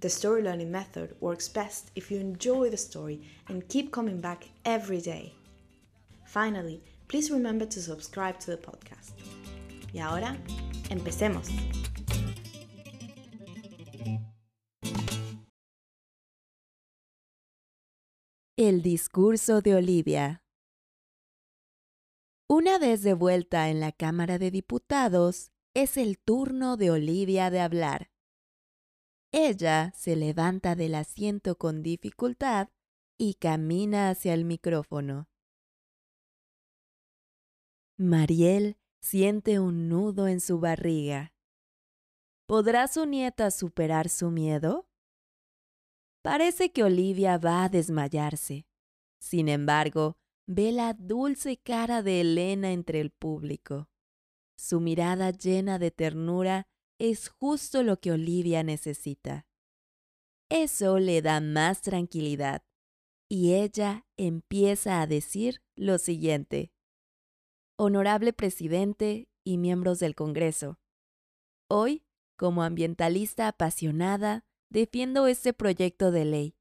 the story learning method works best if you enjoy the story and keep coming back every day. Finally, please remember to subscribe to the podcast. Y ahora, empecemos. El discurso de Olivia. Una vez de vuelta en la Cámara de Diputados, es el turno de Olivia de hablar. Ella se levanta del asiento con dificultad y camina hacia el micrófono. Mariel siente un nudo en su barriga. ¿Podrá su nieta superar su miedo? Parece que Olivia va a desmayarse. Sin embargo, ve la dulce cara de Elena entre el público. Su mirada llena de ternura es justo lo que Olivia necesita. Eso le da más tranquilidad y ella empieza a decir lo siguiente. Honorable presidente y miembros del Congreso, hoy, como ambientalista apasionada, defiendo este proyecto de ley.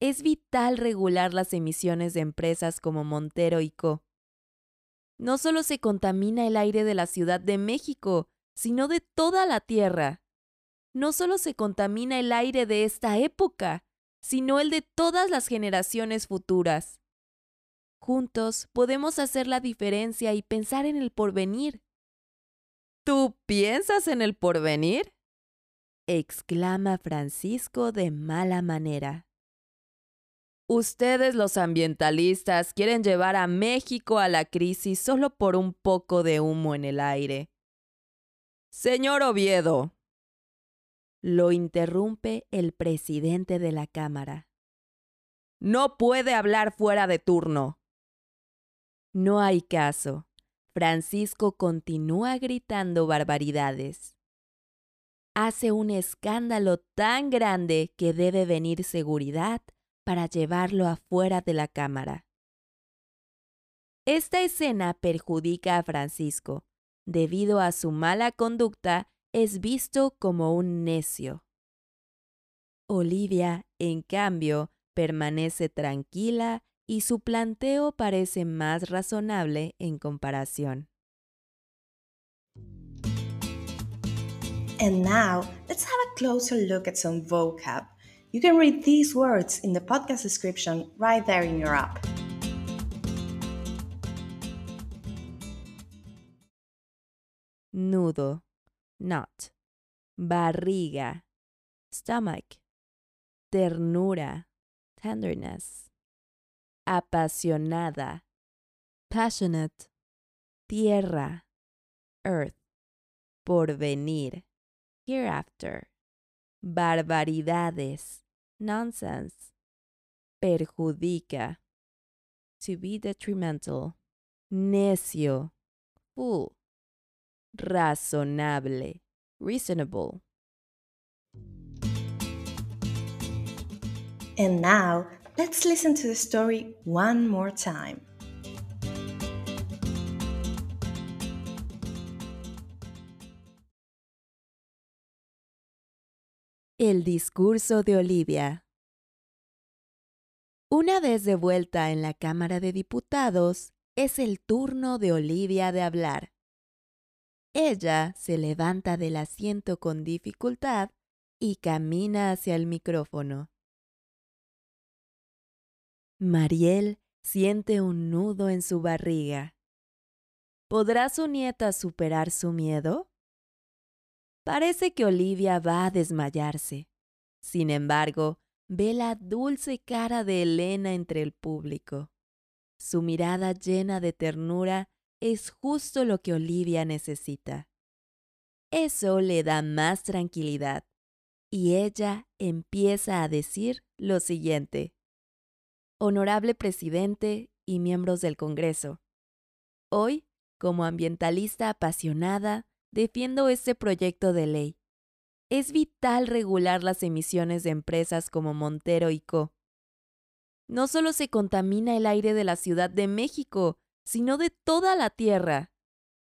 Es vital regular las emisiones de empresas como Montero y Co. No solo se contamina el aire de la Ciudad de México, sino de toda la Tierra. No solo se contamina el aire de esta época, sino el de todas las generaciones futuras. Juntos podemos hacer la diferencia y pensar en el porvenir. ¿Tú piensas en el porvenir? exclama Francisco de mala manera. Ustedes los ambientalistas quieren llevar a México a la crisis solo por un poco de humo en el aire. Señor Oviedo. Lo interrumpe el presidente de la Cámara. No puede hablar fuera de turno. No hay caso. Francisco continúa gritando barbaridades hace un escándalo tan grande que debe venir seguridad para llevarlo afuera de la cámara. Esta escena perjudica a Francisco. Debido a su mala conducta, es visto como un necio. Olivia, en cambio, permanece tranquila y su planteo parece más razonable en comparación. And now, let's have a closer look at some vocab. You can read these words in the podcast description right there in your app. Nudo, knot. Barriga, stomach. Ternura, tenderness. Apasionada, passionate. Tierra, earth. Porvenir hereafter. Barbaridades, nonsense. Perjudica, to be detrimental. Necio, fool. Razonable, reasonable. And now, let's listen to the story one more time. El discurso de Olivia. Una vez de vuelta en la Cámara de Diputados, es el turno de Olivia de hablar. Ella se levanta del asiento con dificultad y camina hacia el micrófono. Mariel siente un nudo en su barriga. ¿Podrá su nieta superar su miedo? Parece que Olivia va a desmayarse. Sin embargo, ve la dulce cara de Elena entre el público. Su mirada llena de ternura es justo lo que Olivia necesita. Eso le da más tranquilidad y ella empieza a decir lo siguiente. Honorable presidente y miembros del Congreso, hoy, como ambientalista apasionada, defiendo este proyecto de ley. Es vital regular las emisiones de empresas como Montero y Co. No solo se contamina el aire de la Ciudad de México, sino de toda la Tierra.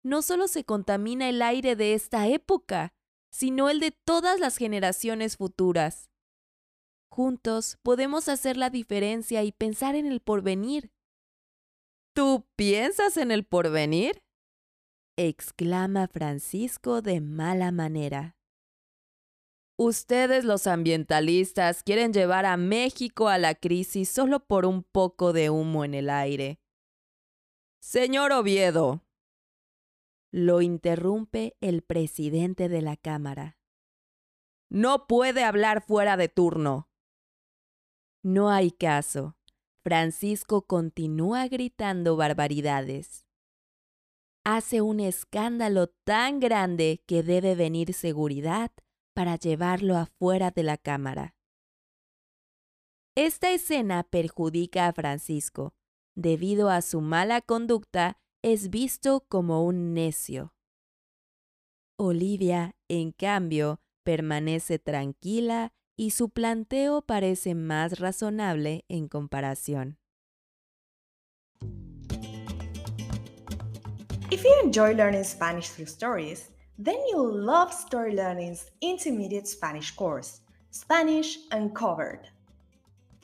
No solo se contamina el aire de esta época, sino el de todas las generaciones futuras. Juntos podemos hacer la diferencia y pensar en el porvenir. ¿Tú piensas en el porvenir? exclama Francisco de mala manera. Ustedes los ambientalistas quieren llevar a México a la crisis solo por un poco de humo en el aire. Señor Oviedo. Lo interrumpe el presidente de la Cámara. No puede hablar fuera de turno. No hay caso. Francisco continúa gritando barbaridades hace un escándalo tan grande que debe venir seguridad para llevarlo afuera de la cámara. Esta escena perjudica a Francisco. Debido a su mala conducta, es visto como un necio. Olivia, en cambio, permanece tranquila y su planteo parece más razonable en comparación. If you enjoy learning Spanish through stories, then you'll love Story Learning's intermediate Spanish course, Spanish Uncovered.